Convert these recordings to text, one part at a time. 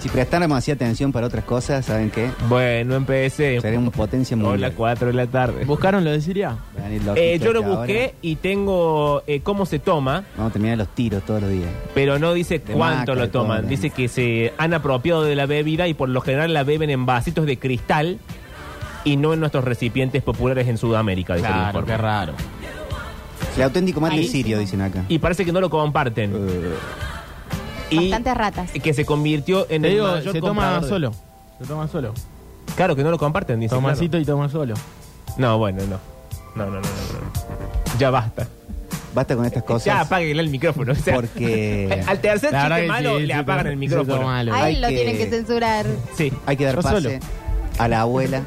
Si prestáramos así atención para otras cosas, ¿saben qué? Bueno, empecé. Seríamos potencia Hola, mundial. 4 de la tarde. ¿Buscaron lo de Siria? Eh, yo lo busqué ahora. y tengo eh, cómo se toma, Vamos a terminar los tiros todos los días. pero no dice De cuánto lo toman. todo. Dice que se han apropiado de la bebida y por lo general la beben en vasitos de cristal y no en nuestros recipientes populares en Sudamérica. dice el Claro, informe. qué raro. El auténtico Malísimo. Sirio, dicen acá. Y parece que no lo comparten. Eh, y Bastantes ratas. que se convirtió en Te el digo, mayor se toma comprador de- solo. Se toma solo. Claro que no lo comparten, dice. Tomasito y toma solo. claro. No, bueno, no. No, no, no, no, no. Ya basta. Basta con estas cosas. Ya apáguenle el micrófono. o sea, Porque al tercer La verdad chiste que malo sí, le apagan sí, el sí, micrófono. malo. A Hay él lo que- tienen que censurar. Sí. hay que dar Yo pase solo. a la abuela.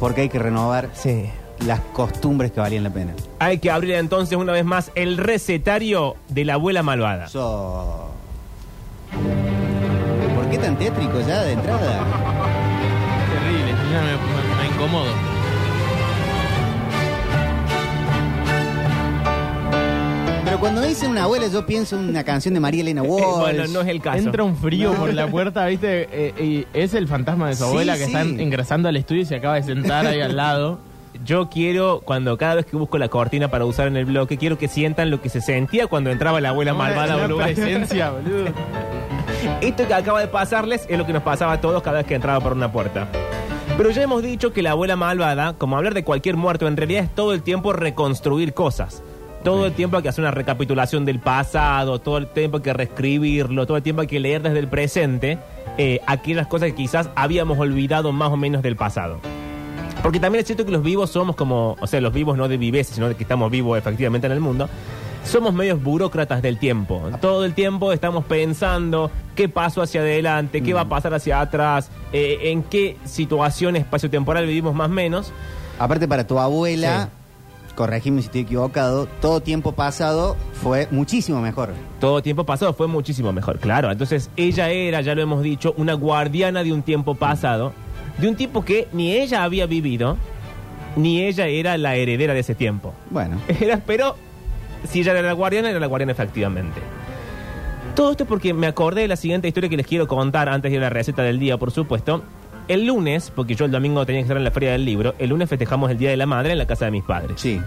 Porque hay que renovar Sí. Las costumbres que valían la pena. Hay que abrir entonces una vez más el recetario de la abuela malvada. So... ¿Por qué tan tétrico ya de entrada? Terrible. Ya me, me- me incomodo. Pero cuando me dicen una abuela, yo pienso en una canción de María Elena Walsh. bueno, no es el caso. Entra un frío No. por la puerta, ¿viste? Eh, y es el fantasma de su Sí, abuela que sí. están ingresando al estudio y se acaba de sentar ahí al lado. Yo quiero, cuando cada vez que busco la cortina para usar en el bloque, quiero que sientan lo que se sentía cuando entraba la abuela malvada a un Una lugar. presencia, boludo. Esto que acaba de pasarles es lo que nos pasaba a todos cada vez que entraba por una puerta. Pero ya hemos dicho que la abuela malvada, como hablar de cualquier muerto, en realidad es todo el tiempo reconstruir cosas. Todo el tiempo hay que hacer una recapitulación del pasado, todo el tiempo hay que reescribirlo, todo el tiempo hay que leer desde el presente eh, aquellas cosas que quizás habíamos olvidado más o menos del pasado. Porque también es cierto que los vivos somos como, o sea, los vivos no de viveza, sino de que estamos vivos efectivamente en el mundo. Somos medios burócratas del tiempo. Todo el tiempo estamos pensando qué paso hacia adelante, qué va a pasar hacia atrás, eh, en qué situación espacio-temporal vivimos más o menos. Aparte, para tu abuela, corregime si estoy equivocado, todo tiempo pasado fue muchísimo mejor. Todo tiempo pasado fue muchísimo mejor, claro. Entonces ella era, ya lo hemos dicho, una guardiana de un tiempo pasado, de un tiempo que ni ella había vivido, ni ella era la heredera de ese tiempo. Bueno, Era, pero si ella era la guardiana, era la guardiana efectivamente. Todo esto porque me acordé de la siguiente historia que les quiero contar antes de la receta del día, por supuesto. El lunes, porque yo el domingo tenía que estar en la feria del libro, el lunes festejamos el Día de la Madre en la casa de mis padres. sí.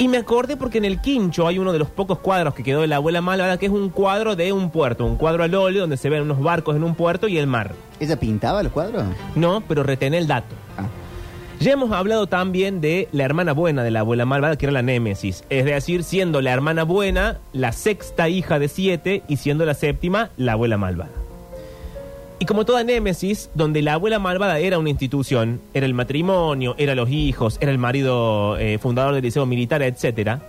Y me acordé porque en el quincho hay uno de los pocos cuadros que quedó de la abuela malvada, que es un cuadro de un puerto, un cuadro al óleo donde se ven unos barcos en un puerto y el mar. ¿Ella pintaba los cuadros? No, pero retené el dato. Ah. Ya hemos hablado también de la hermana buena de la abuela malvada, que era la Némesis. Es decir, siendo la hermana buena la sexta hija de siete y siendo la séptima la abuela malvada. Y como toda Némesis, donde la abuela malvada era una institución, era el matrimonio, era los hijos, era el marido eh, fundador del liceo militar, etcétera,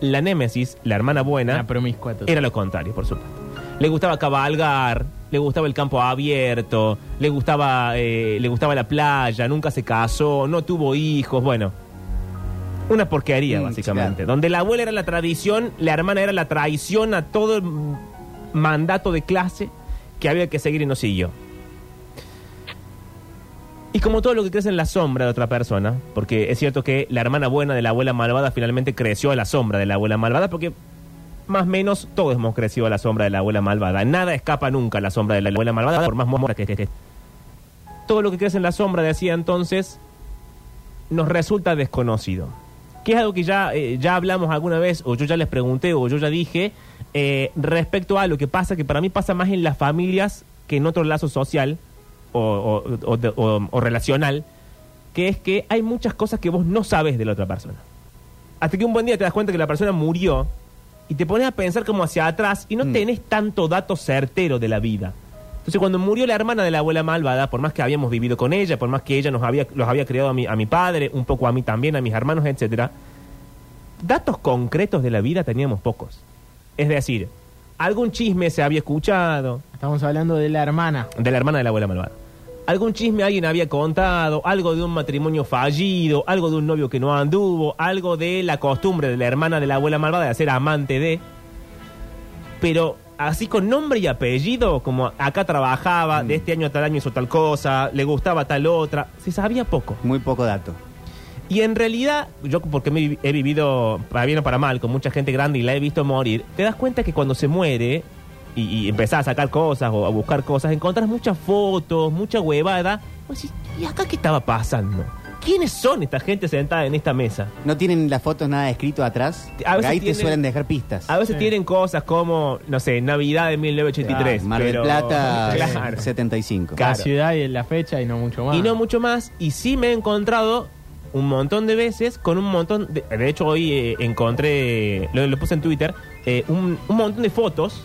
la Némesis, la hermana buena, promiscua total. era lo contrario, por supuesto. Le gustaba cabalgar, le gustaba el campo abierto, le gustaba, eh, le gustaba la playa, nunca se casó, no tuvo hijos, bueno. Una porquería, Mm, básicamente. claro. Donde la abuela era la tradición, la hermana era la traición a todo el mandato de clase que había que seguir y no siguió. Y como todo lo que crece en la sombra de otra persona, porque es cierto que la hermana buena de la abuela malvada finalmente creció a la sombra de la abuela malvada, porque más o menos todos hemos crecido a la sombra de la abuela malvada. Nada escapa nunca a la sombra de la abuela malvada, por más mora que. Todo lo que crece en la sombra, decía entonces, nos resulta desconocido. Que es algo que ya, eh, ya hablamos alguna vez, o yo ya les pregunté, o yo ya dije, eh, respecto a lo que pasa, que para mí pasa más en las familias que en otro lazo social o, o- o- de- o- o relacional, que es que hay muchas cosas que vos no sabes de la otra persona. Hasta que un buen día te das cuenta que la persona murió y te pones a pensar como hacia atrás y no Mm. tenés tanto dato certero de la vida. Entonces cuando murió la hermana de la abuela malvada, por más que habíamos vivido con ella, por más que ella nos había, los había criado a mi, a mi padre, un poco a mí también, a mis hermanos, etcétera, datos concretos de la vida teníamos pocos. Es decir, algún chisme se había escuchado, Estamos hablando de la hermana. de la hermana de la abuela malvada. Algún chisme alguien había contado, algo de un matrimonio fallido, algo de un novio que no anduvo, algo de la costumbre de la hermana de la abuela malvada de ser amante de. Pero así con nombre y apellido, como acá trabajaba, de este año a tal año hizo tal cosa, le gustaba tal otra, se sabía poco. Muy poco dato. Y en realidad, yo porque me he vivido, para bien o para mal, con mucha gente grande y la he visto morir, te das cuenta que cuando se muere, y, y empezás a sacar cosas o a buscar cosas, encontrás muchas fotos, mucha huevada. Vos decís, ¿y acá qué estaba pasando? ¿Quiénes son esta gente sentada en esta mesa? No tienen las fotos nada escrito atrás. A veces ahí tienen- te suelen dejar pistas. A veces Sí. tienen cosas como, no sé, Navidad de 1983. Mar del pero- Plata Claro. 75. Claro. La ciudad y la fecha y no mucho más. Y no mucho más. Y sí me he encontrado un montón de veces con un montón de... De hecho, hoy eh, encontré, lo, lo puse en Twitter, eh, un, un montón de fotos,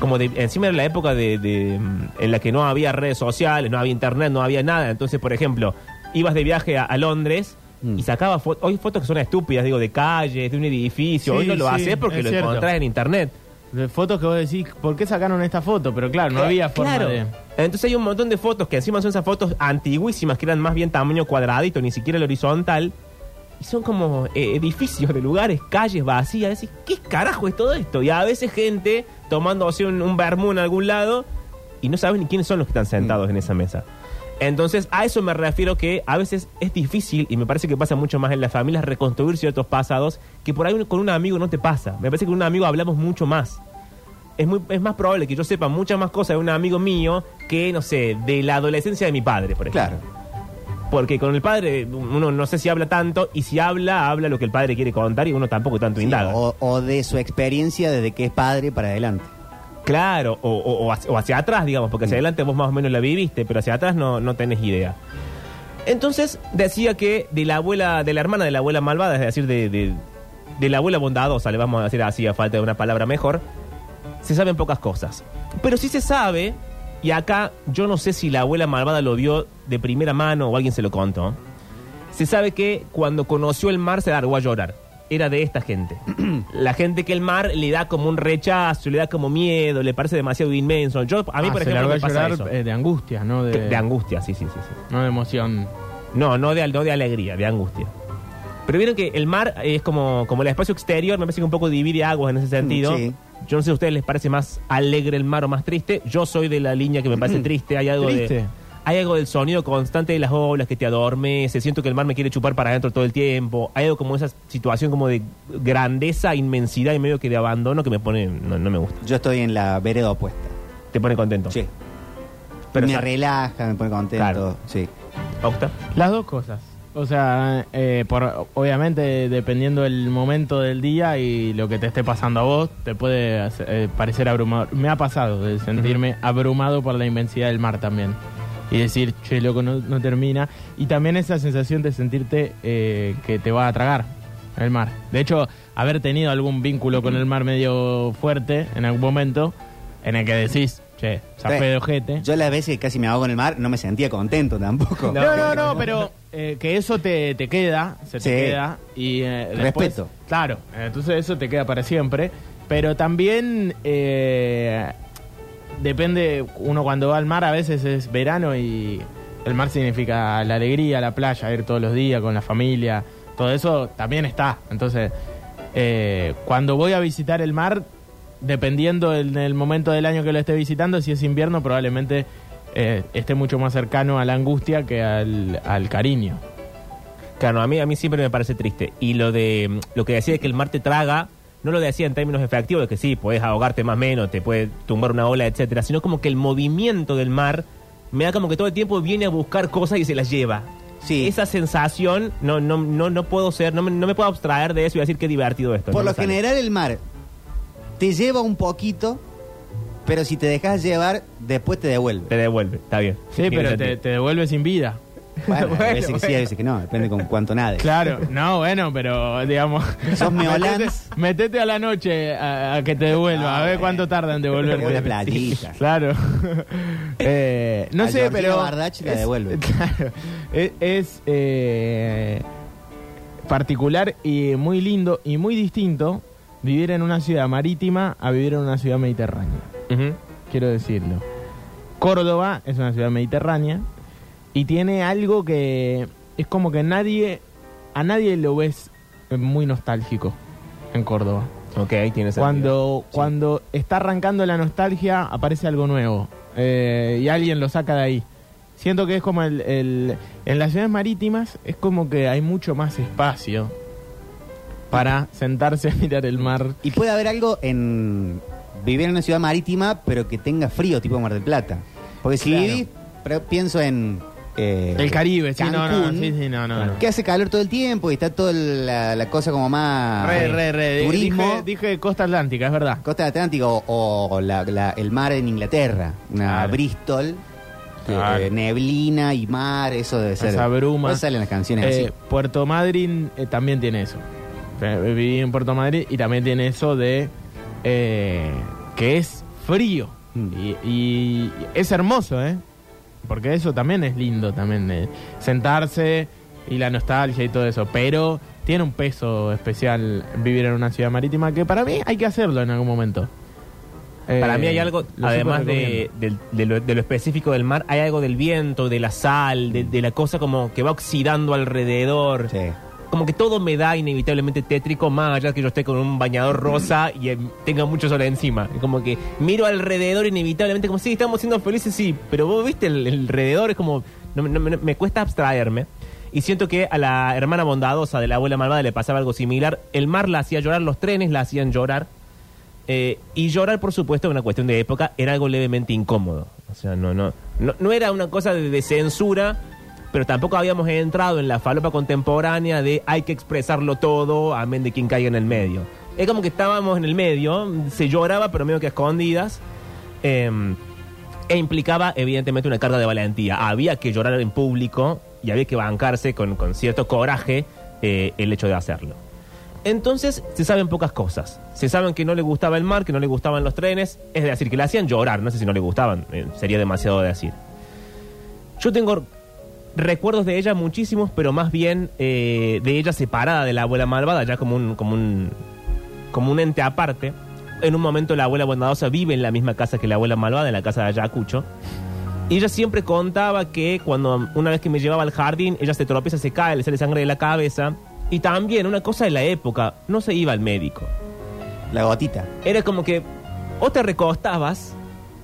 como de encima de la época de, de, mm, en la que no había redes sociales, no había internet, no había nada. Entonces, por ejemplo, ibas de viaje a, a Londres... Mm. Y sacaba fotos, hoy fotos que son estúpidas, digo, de calles, de un edificio. Sí, hoy no lo sí, haces porque lo cierto. encontrás en internet. De fotos que vos decís, ¿por qué sacaron esta foto? Pero claro, no había forma claro. de... Entonces hay un montón de fotos que encima son esas fotos antiguísimas que eran más bien tamaño cuadradito, ni siquiera el horizontal. Y son como eh, edificios de lugares, calles vacías. Decís, ¿qué carajo es todo esto? Y a veces gente tomándose un, un vermú en algún lado y no sabes ni quiénes son los que están sentados en esa mesa. Entonces, a eso me refiero que a veces es difícil, y me parece que pasa mucho más en las familias, reconstruir ciertos pasados que por ahí un- con un amigo no te pasa. Me parece que con un amigo hablamos mucho más es, muy, es más probable que yo sepa muchas más cosas de un amigo mío que, no sé, de la adolescencia de mi padre, por ejemplo. Claro. Porque con el padre uno no sé si habla tanto y si habla, habla lo que el padre quiere contar y uno tampoco tanto Sí, indaga. o, o de su experiencia desde que es padre para adelante. Claro, o, o- o hacia, atrás, digamos, porque hacia Mm. adelante vos más o menos la viviste, pero hacia atrás no, no tenés idea. Entonces decía que de la abuela, de la hermana de la abuela malvada, es decir, de, de, de la abuela bondadosa, le vamos a decir así a falta de una palabra mejor, se saben pocas cosas. Pero sí se sabe, y acá yo no sé si la abuela malvada lo vio de primera mano o alguien se lo contó, se sabe que cuando conoció el mar se largó a llorar. Era de esta gente. la gente que el mar le da como un rechazo, le da como miedo, le parece demasiado inmenso. Yo, a mí, Ah, por se ejemplo, me pasa llorar eso. eh, de angustia, no de, de angustia, sí, sí, sí, sí. no de emoción. No, no de, no de alegría, de angustia. Pero vieron que el mar es como, como el espacio exterior, me parece que un poco divide aguas en ese sentido. Sí. Yo no sé si a ustedes les parece más alegre el mar o más triste. Yo soy de la línea que me parece triste. Hay algo ¿Triste? de. Hay algo del sonido constante de las olas que te adormece. Siento que el mar me quiere chupar para adentro todo el tiempo. Hay algo como esa situación como de grandeza, inmensidad y medio que de abandono que me pone. No, no me gusta. Yo estoy en la vereda opuesta. Te pone contento. Sí. Pero me relaja, me pone contento. Claro. Sí. Octa. Las dos cosas. O sea, eh, por, obviamente dependiendo del momento del día y lo que te esté pasando a vos, te puede hacer- eh, parecer abrumador. Me ha pasado de sentirme abrumado por la inmensidad del mar también. Y decir, che, loco, no, no termina. Y también esa sensación de sentirte eh, que te va a tragar el mar. De hecho, haber tenido algún vínculo con el mar medio fuerte en algún momento en el que decís, che, zafé de ojete. Yo las veces que casi me ahogo en el mar no me sentía contento tampoco. No, no, no, pero eh, que eso te, te queda, se te queda. Y eh, después- Respeto. Claro, entonces eso te queda para siempre. Pero también depende, uno cuando va al mar a veces es verano y el mar significa la alegría, la playa, ir todos los días con la familia, todo eso también está. Entonces, eh, cuando voy a visitar el mar, dependiendo del, momento del año que lo esté visitando, si es invierno probablemente eh, esté mucho más cercano a la angustia que al, al cariño. Claro, a mí, a mí siempre me parece triste. Y lo de lo que decía de que el mar te traga, no lo decía en términos efectivos, de que sí, puedes ahogarte más o menos, te puede tumbar una ola, etcétera, sino como que el movimiento del mar me da como que todo el tiempo viene a buscar cosas y se las lleva. Sí. Esa sensación, no, no, no, no puedo ser, no me, no me puedo abstraer de eso y decir qué divertido esto. Por no lo general el mar te lleva un poquito, pero si te dejas llevar, después te devuelve. Te devuelve, está bien. Sí, pero te, te devuelve sin vida. Bueno, a Bueno, veces que sí, a veces que no, depende con cuánto nades. Claro, no, bueno, pero digamos. Sos meolans. Metete, metete a la noche a, a que te devuelva, a ver cuánto bueno. tarda en devolverte. Una playita. Sí, claro. Eh, no A sé, Georgina pero. Bardach la devuelve. Claro. Es, es, eh, particular y muy lindo y muy distinto vivir en una ciudad marítima a vivir en una ciudad mediterránea quiero decirlo. Córdoba es una ciudad mediterránea y tiene algo que es como que nadie, a nadie lo ves muy nostálgico en Córdoba. Ok, tiene sentido. Cuando, cuando está arrancando la nostalgia aparece algo nuevo eh, y alguien lo saca de ahí. Siento que es como el, el- en las ciudades marítimas es como que hay mucho más espacio para sentarse a mirar el mar. Y puede haber algo en vivir en una ciudad marítima, pero que tenga frío, tipo Mar del Plata. Porque si Claro. vivís, pero pienso en... eh, El Caribe, sí, no, no, Cancún, sí, sí, no, no, no. Que hace calor todo el tiempo y está toda la, la cosa como más... Re, re, re. Turismo. Dije, dije costa atlántica, es verdad. Costa Atlántico o, o la- la- el mar en Inglaterra, una Claro. Bristol, que, Claro. eh, neblina y mar, eso debe ser. Esa bruma. Salen las canciones Eh, así. Puerto Madryn eh, también tiene eso. Eh, Viví en Puerto Madryn y también tiene eso de eh, que es frío. Mm. Y, y es hermoso, ¿eh? Porque eso también es lindo, también. eh, sentarse y la nostalgia y todo eso. Pero tiene un peso especial vivir en una ciudad marítima que para mí hay que hacerlo en algún momento. Eh, Para mí hay algo, lo además de, de lo, de lo específico del mar, hay algo del viento, de la sal, de, de la cosa como que va oxidando alrededor. Sí. Como que todo me da inevitablemente tétrico, más allá de que yo esté con un bañador rosa y eh, tenga mucho sol encima. Como que miro alrededor inevitablemente, como si estamos siendo felices, sí, pero vos viste el, alrededor, es como. no- no- me- me cuesta abstraerme. Y siento que a la hermana bondadosa de la abuela malvada le pasaba algo similar. El mar la hacía llorar, los trenes la hacían llorar. Eh, y llorar, por supuesto, es una cuestión de época, era algo levemente incómodo. O sea, no, no, no, no era una cosa de censura, pero tampoco habíamos entrado en la falopa contemporánea de hay que expresarlo todo, amén de quien caiga en el medio. Es como que estábamos en el medio, se lloraba, pero medio que escondidas. eh, e implicaba, evidentemente, una carga de valentía. Había que llorar en público y había que bancarse con, con cierto coraje eh, el hecho de hacerlo. Entonces se saben pocas cosas. Se saben que no le gustaba el mar, que no le gustaban los trenes, es decir, que le hacían llorar, no sé si no le gustaban, eh, sería demasiado decir. Yo tengo recuerdos de ella muchísimos, pero más bien eh, de ella separada de la abuela malvada, ya como un, como un, como un ente aparte. En un momento la abuela bondadosa vive en la misma casa que la abuela malvada, en la casa de Ayacucho. Y ella siempre contaba que cuando una vez que me llevaba al jardín, ella se tropieza, se cae, le sale sangre de la cabeza. Y también, una cosa de la época, no se iba al médico. La gotita. Era como que o te recostabas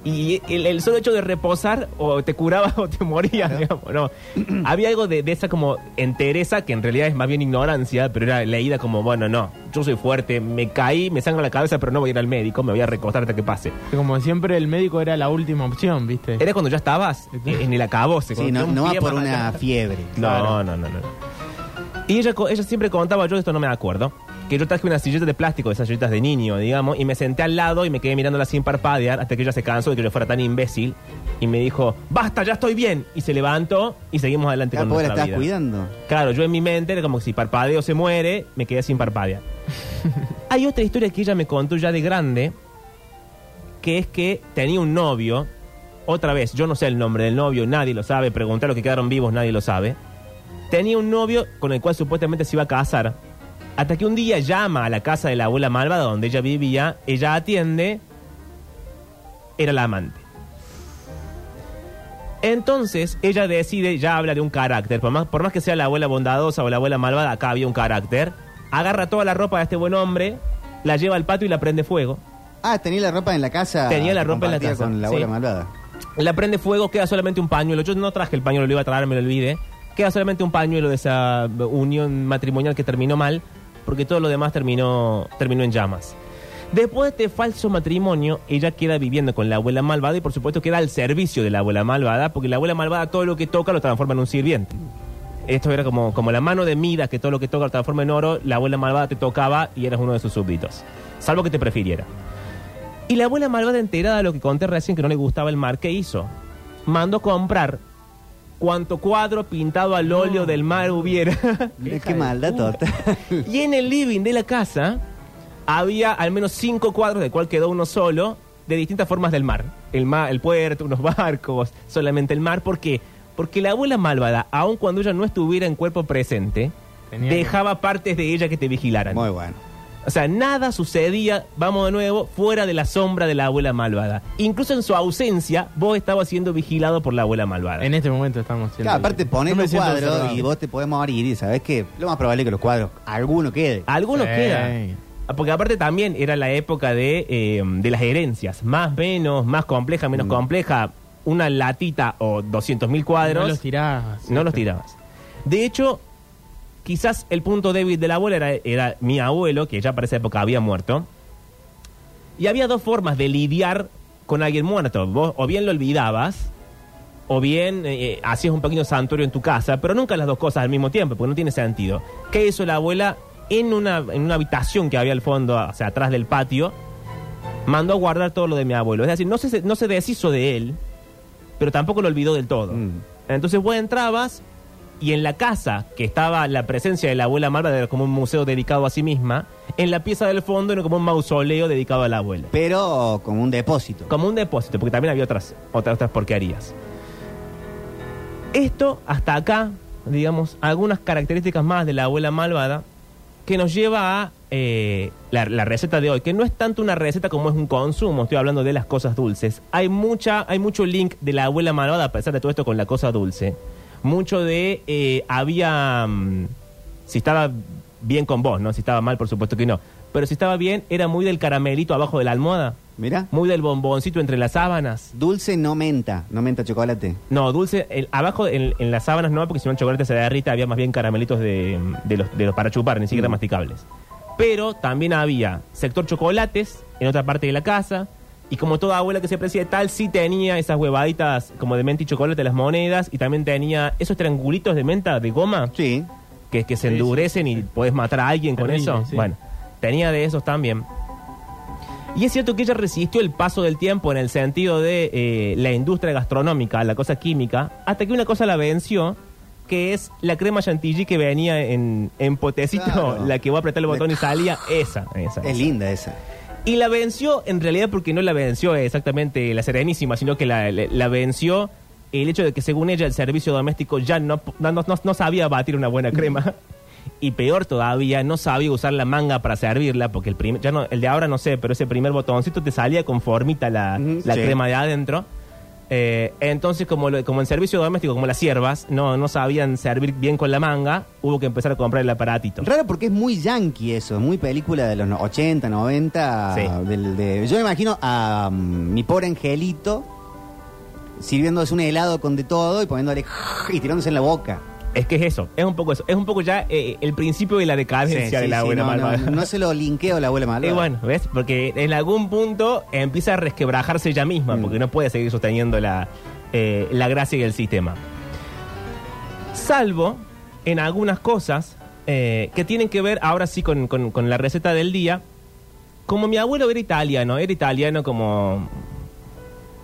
y el, el solo hecho de reposar o te curabas o te morías, digamos, ¿no? Había algo de, de esa como entereza que en realidad es más bien ignorancia, pero era leída como, bueno, no, yo soy fuerte, me caí, me sangra la cabeza, pero no voy a ir al médico, me voy a recostar hasta que pase. Como siempre, el médico era la última opción, ¿viste? Era cuando ya estabas en el acabose. Sí, no, no va por una allá. fiebre. No, Claro. no, no, no. Y ella, co- ella siempre contaba, yo de esto no me acuerdo, que yo traje una silleta de plástico, de esas sillitas de niño, digamos, y me senté al lado y me quedé mirándola sin parpadear hasta que ella se cansó de que yo fuera tan imbécil y me dijo, basta, ya estoy bien. Y se levantó y seguimos adelante Ah, con pobre, la nuestra estás vida. cuidando. Claro, yo en mi mente era como que si parpadeo se muere, me quedé sin parpadear. Hay otra historia que ella me contó ya de grande, que es que tenía un novio, otra vez, yo no sé el nombre del novio, nadie lo sabe, preguntar los que quedaron vivos, nadie lo sabe. Tenía un novio con el cual supuestamente se iba a casar, hasta que un día llama a la casa de la abuela malvada donde ella vivía, ella atiende, era la amante. Entonces ella decide, ya habla de un carácter, por más, por más que sea la abuela bondadosa o la abuela malvada, acá había un carácter, agarra toda la ropa de este buen hombre, la lleva al patio y la prende fuego. Ah, tenía la ropa en la casa. Tenía la ropa en la casa, Con la sí. abuela malvada. La prende fuego, queda solamente un pañuelo. Yo no traje el pañuelo, lo iba a traer, me lo olvidé. Queda solamente un pañuelo de esa unión matrimonial que terminó mal, porque todo lo demás terminó, terminó en llamas. Después de este falso matrimonio, ella queda viviendo con la abuela malvada y por supuesto queda al servicio de la abuela malvada, porque la abuela malvada todo lo que toca lo transforma en un sirviente. Esto era como, como la mano de Midas, que todo lo que toca lo transforma en oro, la abuela malvada te tocaba y eras uno de sus súbditos. Salvo que te prefiriera. Y la abuela malvada enterada de lo que conté recién, que no le gustaba el mar, ¿qué hizo? Mandó comprar cuanto cuadro pintado al óleo del mar hubiera. Mira qué maldad total. y en el living de la casa había al menos cinco cuadros, de cual quedó uno solo, de distintas formas del mar. El, mar, el puerto, unos barcos, solamente el mar. ¿Por qué? Porque la abuela malvada, aun cuando ella no estuviera en cuerpo presente, Tenía que- dejaba partes de ella que te vigilaran. Muy bueno. O sea, nada sucedía, vamos de nuevo, fuera de la sombra de la abuela malvada. Incluso en su ausencia, vos estabas siendo vigilado por la abuela malvada. En este momento estamos siendo... Claro, aparte pones Yo me los siento cuadros observado. y vos te podés morir y sabés que lo más probable es que los cuadros, alguno quede. Algunos Sí. quedan. Porque aparte también era la época de, eh, de las herencias. Más, menos, más compleja, menos Mm. compleja. Una latita o 200 mil cuadros. No los tirabas. no los tirabas. De hecho, quizás el punto débil de la abuela era, era mi abuelo, que ya para esa época había muerto. Y había dos formas de lidiar con alguien muerto. Vos o bien lo olvidabas, o bien eh, hacías un pequeño santuario en tu casa, pero nunca las dos cosas al mismo tiempo, porque no tiene sentido. ¿Qué hizo la abuela en una, en una habitación que había al fondo, o sea, atrás del patio? Mandó a guardar todo lo de mi abuelo. Es decir, no se, no se deshizo de él, pero tampoco lo olvidó del todo. Mm. Entonces vos entrabas y en la casa que estaba la presencia de la abuela era como un museo dedicado a sí misma, en la pieza del fondo era como un mausoleo dedicado a la abuela. Pero como un depósito. Como un depósito, porque también había otras, otras, otras porquerías. Esto, hasta acá, digamos, algunas características más de la abuela malvada que nos lleva a eh, la, la receta de hoy, que no es tanto una receta como es un consumo, estoy hablando de las cosas dulces. Hay mucha, hay mucho link de la abuela malvada, a pesar de todo esto, con la cosa dulce. Mucho de eh, había mm, si estaba bien con vos, ¿no? Si estaba mal, por supuesto que no. Pero si estaba bien, era muy del caramelito abajo de la almohada, Mira. muy del bomboncito entre las sábanas. Dulce no menta, no menta chocolate. No, dulce, el- abajo en, en las sábanas no, porque si no el chocolate se derrita, había más bien caramelitos de, de los, de los para chupar, ni siquiera Mm. masticables. Pero también había sector chocolates en otra parte de la casa, y como toda abuela que se aprecia de tal, sí tenía esas huevaditas como de menta y chocolate, las monedas, y también tenía esos triangulitos de menta de goma Sí. que, que se Sí, endurecen y podés matar a alguien con Terrible, eso. sí. Bueno, tenía de esos también. Y es cierto que ella resistió el paso del tiempo en el sentido de eh, la industria gastronómica, la cosa química, hasta que una cosa la venció, que es la crema chantilly que venía en, en potecito, Claro. la que voy a apretar el botón y salía, esa, esa. Es esa. linda esa. Y la venció en realidad porque no la venció exactamente la Serenísima, sino que la, la- la venció el hecho de que según ella el servicio doméstico ya no, no, no- no sabía batir una buena crema. Y peor todavía, no sabía usar la manga para servirla, porque el, primer, ya no, el de ahora no sé, pero ese primer botoncito te salía con formita la, la sí. crema de adentro. Eh, entonces, como, lo- como en servicio doméstico, como las siervas, no, no sabían servir bien con la manga, hubo que empezar a comprar el aparatito. Raro porque es muy yankee eso, muy película de los no- 80, 90. Sí. del- de- yo me imagino a mm, mi pobre angelito sirviéndose un helado con de todo y poniéndole y tirándose en la boca. Es que es eso, es un poco eso, es un poco ya eh, el principio de la decadencia Sí, de sí, la sí, abuela no, malvada. no, no se lo linkeo a la abuela malvada. Y bueno, ¿ves? Porque en algún punto empieza a resquebrajarse ella misma, Mm. porque no puede seguir sosteniendo la, eh, la gracia y el sistema. Salvo en algunas cosas eh, que tienen que ver ahora sí con, con- con la receta del día. Como mi abuelo era italiano, era italiano como,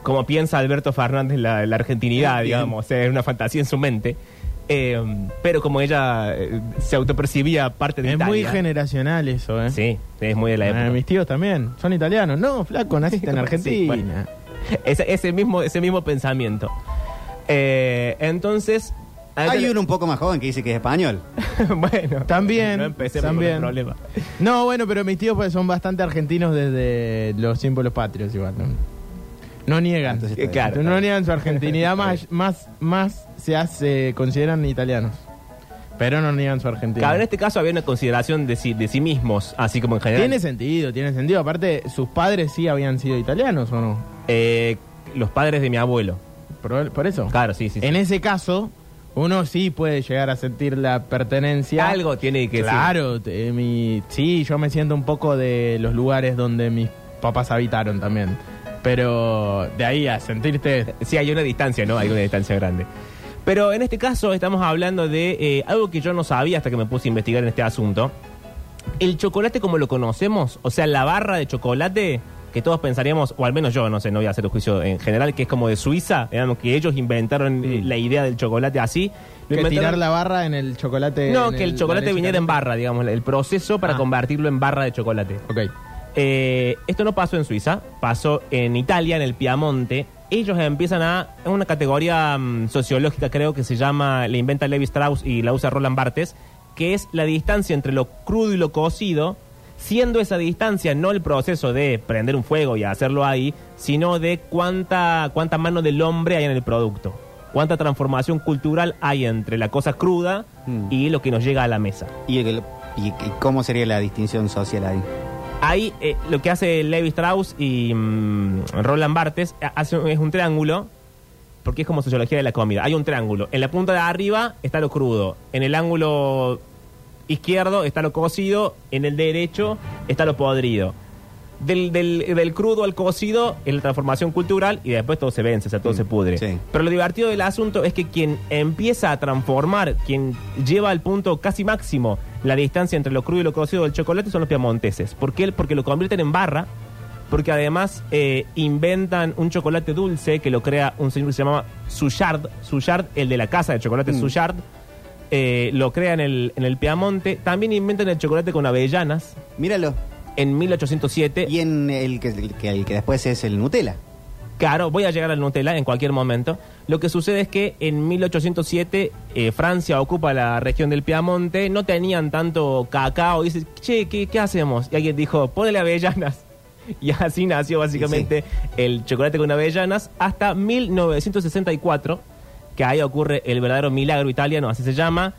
como piensa Alberto Fernández la, la argentinidad, Bien. digamos, o sea, era una fantasía en su mente. Eh, pero como ella eh, se autopercibía parte de Es muy generacional eso, ¿eh? Sí, es muy de la época. Eh, mis tíos también. Son italianos. No, flaco, naciste en Sí, Argentina. bueno. Ese, ese mismo, ese mismo pensamiento. Eh, entonces. Hay uno un poco más joven que dice que es español. bueno, También, No empecemos también. con el problema. No, bueno, pero mis tíos pues, son bastante argentinos desde los símbolos patrios igual. No, No niegan. Entonces Eh, está bien. claro. no niegan su argentinidad, más, más, más se hace, consideran italianos. Pero no niegan su argentinidad. Claro, en este caso había una consideración de sí, de sí mismos, así como en general. Tiene sentido, tiene sentido. Aparte, sus padres sí habían sido italianos o no. Eh, los padres de mi abuelo. Por, por eso. Claro, sí, sí. sí. En ese caso, uno sí puede llegar a sentir la pertenencia. Algo tiene que Claro, mi, sí, yo me siento un poco de los lugares donde mis papás habitaron también. Pero de ahí a sentirte... Sí, hay una distancia, ¿no? Hay una distancia grande. Pero en este caso estamos hablando de eh, algo que yo no sabía hasta que me puse a investigar en este asunto. El chocolate como lo conocemos, o sea, la barra de chocolate que todos pensaríamos, o al menos yo, no sé, no voy a hacer el juicio en general, que es como de Suiza, digamos que ellos inventaron eh, la idea del chocolate así. Lo Que tirar la barra en el chocolate... No, que el la chocolate viniera en barra, digamos, el proceso para Ah. convertirlo en barra de chocolate. Ok. Eh, esto no pasó en Suiza, pasó en Italia, en el Piamonte. Ellos empiezan a en una categoría mm, sociológica, creo que se llama, la inventa Levi Strauss y la usa Roland Barthes, que es la distancia entre lo crudo y lo cocido, siendo esa distancia no el proceso de prender un fuego y hacerlo ahí, sino de cuánta, cuánta mano del hombre hay en el producto. Cuánta transformación cultural hay entre la cosa cruda Mm. y lo que nos llega a la mesa. ¿Y, el- y- y cómo sería la distinción social ahí? Ahí eh, lo que hace Levi Strauss y mm, Roland Barthes eh, hace, es un triángulo, porque es como sociología de la comida. Hay un triángulo. En la punta de arriba está lo crudo. En el ángulo izquierdo está lo cocido. En el derecho está lo podrido. Del, del- del crudo al cocido es la transformación cultural y después todo se vence, o sea, todo Mm, se pudre. sí. Pero lo divertido del asunto es que quien empieza a transformar, quien lleva al punto casi máximo la distancia entre lo crudo y lo cocido del chocolate son los piamonteses. ¿Por qué? Porque lo convierten en barra, porque además eh, inventan un chocolate dulce que lo crea un señor que se llama Suchard, Suchard, el de la casa de chocolate Mm. Suchard. Eh, lo crea en el, en el Piamonte. También inventan el chocolate con avellanas Míralo. en 1807. Y en el que, el que, el que después es el Nutella. Claro, voy a llegar al Nutella en cualquier momento. Lo que sucede es que en 1807 eh, Francia ocupa la región del Piamonte, no tenían tanto cacao. Dice, che, ¿qué, qué hacemos? Y alguien dijo, ponele avellanas. Y así nació básicamente el chocolate con avellanas hasta 1964, que ahí ocurre el verdadero milagro italiano, así se llama.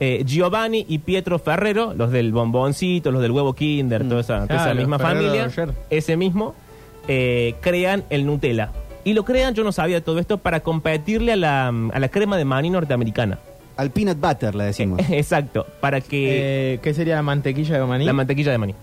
Eh, Giovanni y Pietro Ferrero, los del bomboncito, los del huevo Kinder, toda esa, toda esa Claro, misma Ferrero familia, ese mismo, eh, crean el Nutella. Y lo crean, yo no sabía todo esto, para competirle a la, a la crema de maní norteamericana. Al peanut butter le decimos. Exacto, para que Eh, ¿Qué sería la mantequilla de maní? la mantequilla de maní.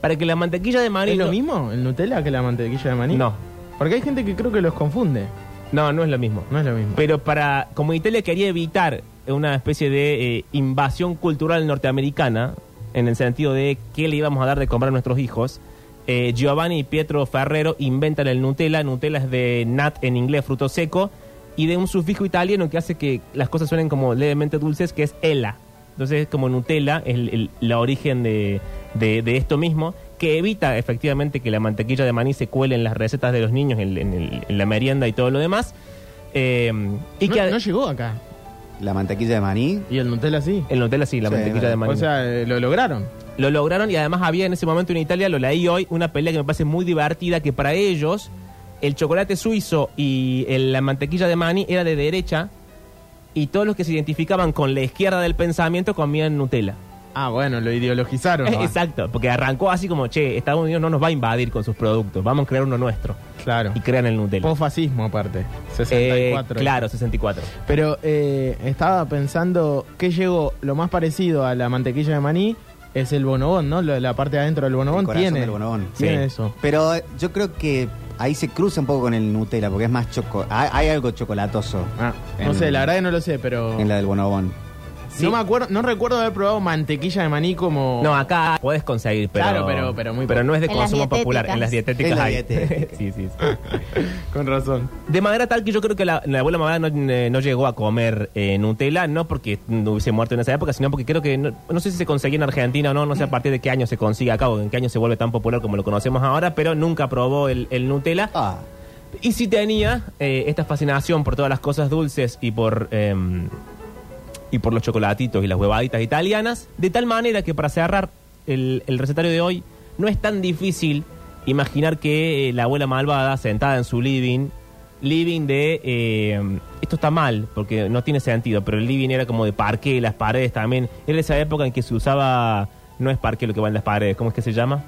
Para que la mantequilla de maní... ¿Es lo no- mismo el Nutella que la mantequilla de maní? No, Porque hay gente que creo que los confunde. no, no es lo mismo. No es lo mismo. Pero para, como Italia quería evitar una especie de eh, invasión cultural norteamericana, en el sentido de qué le íbamos a dar de comer a nuestros hijos, eh, Giovanni y Pietro Ferrero inventan el Nutella. Nutella es de nat en inglés, fruto seco, y de un sufijo italiano que hace que las cosas suenen como levemente dulces, que es ela. Entonces es como Nutella, es el, el- la origen de, de- de esto mismo, que evita efectivamente que la mantequilla de maní se cuele en las recetas de los niños, en, en el- en la merienda y todo lo demás. Eh, y no, que no llegó acá. La mantequilla de maní. Y el Nutella sí. el Nutella sí, la Sí, mantequilla de maní. O sea, eh, lo lograron. lo lograron y además había en ese momento en Italia, lo leí hoy, una pelea que me parece muy divertida, que para ellos el chocolate suizo y el- la mantequilla de maní era de derecha y todos los que se identificaban con la izquierda del pensamiento comían Nutella. Ah, bueno, lo ideologizaron. ¿no? Exacto, porque arrancó así como, che, Estados Unidos no nos va a invadir con sus productos, vamos a crear uno nuestro. Claro. Y crean el Nutella. Posfascismo aparte. Eh, 64. claro, 64. Pero eh, estaba pensando que llegó lo más parecido a la mantequilla de maní es el bonobón, ¿no? La parte de adentro del bonobón El tiene. del bonobón. Tiene Sí. eso. Pero eh, yo creo que ahí se cruza un poco con el Nutella, porque es más choco. Hay, hay algo chocolatoso Ah, no sé, la verdad que no lo sé, pero. en la del bonobón. Sí. No me acuerdo, no recuerdo haber probado mantequilla de maní como. No, acá puedes conseguir, pero, Claro, pero- pero muy no es de En consumo popular. En las dietéticas En hay. sí, sí, sí. Con razón. De manera tal que yo creo que la, la abuela mamá no, eh, no llegó a comer eh, Nutella, no porque no hubiese muerto en esa época, sino porque creo que, no, no sé si se conseguía en Argentina o no, no sé a partir de qué año se consigue acá o en qué año se vuelve tan popular como lo conocemos ahora, pero nunca probó el, el Nutella. Ah, Y sí tenía eh, esta fascinación por todas las cosas dulces y por, eh, y por los chocolatitos y las huevaditas italianas, de tal manera que para cerrar el, el recetario de hoy, no es tan difícil imaginar que eh, la abuela malvada, sentada en su living, living de... eh, esto está mal, porque no tiene sentido, pero el living era como de parque, las paredes también. Era esa época en que se usaba... No es parque lo que va en las paredes, ¿cómo es que se llama?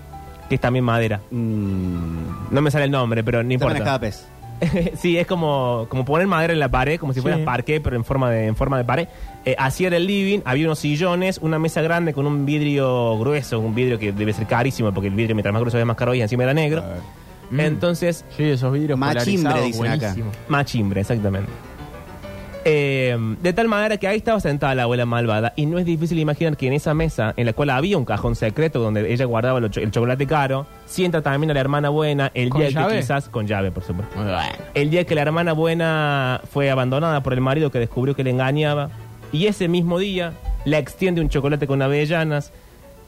Que es también madera. mm, No me sale el nombre, pero no importa. pez. sí, es como, como poner madera en la pared, como si fuera Sí. parqué, pero en forma de, en forma de pared. Eh, así era el living, había unos sillones, una mesa grande con un vidrio grueso, un vidrio que debe ser carísimo, porque el vidrio mientras más grueso es más caro y encima era negro. Mm. Entonces, Sí, esos vidrios Machimbre, polarizados, dicen acá. buenísimo. machimbre, exactamente. Eh, de tal manera que ahí estaba sentada la abuela malvada y no es difícil imaginar que en esa mesa en la cual había un cajón secreto donde ella guardaba cho- el chocolate caro, sienta también a la hermana buena, el ¿Con día que quizás con llave, por supuesto. El día que la hermana buena fue abandonada por el marido que descubrió que le engañaba. Y ese mismo día la extiende un chocolate con avellanas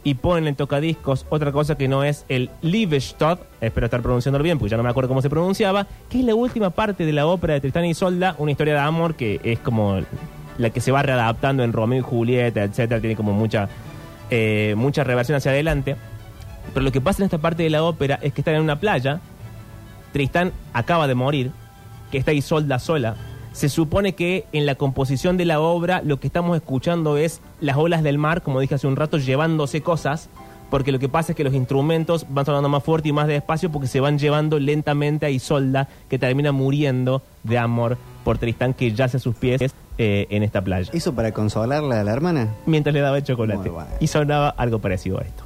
y pone en tocadiscos otra cosa que no es el Liebestod, espero estar pronunciándolo bien porque ya no me acuerdo cómo se pronunciaba, que es la última parte de la ópera de Tristán y Isolda, una historia de amor que es como la que se va readaptando en Romeo y Julieta, etcétera, tiene como mucha, eh, mucha reversión hacia adelante. Pero lo que pasa en esta parte de la ópera es que están en una playa, Tristán acaba de morir, que está Isolda sola. Se supone que en la composición de la obra lo que estamos escuchando es las olas del mar, como dije hace un rato, llevándose cosas, porque lo que pasa es que los instrumentos van sonando más fuerte y más despacio porque se van llevando lentamente a Isolda, que termina muriendo de amor por Tristán, que yace a sus pies eh, en esta playa, ¿Eso para consolarla a la hermana? mientras le daba el chocolate. Bueno. Y sonaba algo parecido a esto.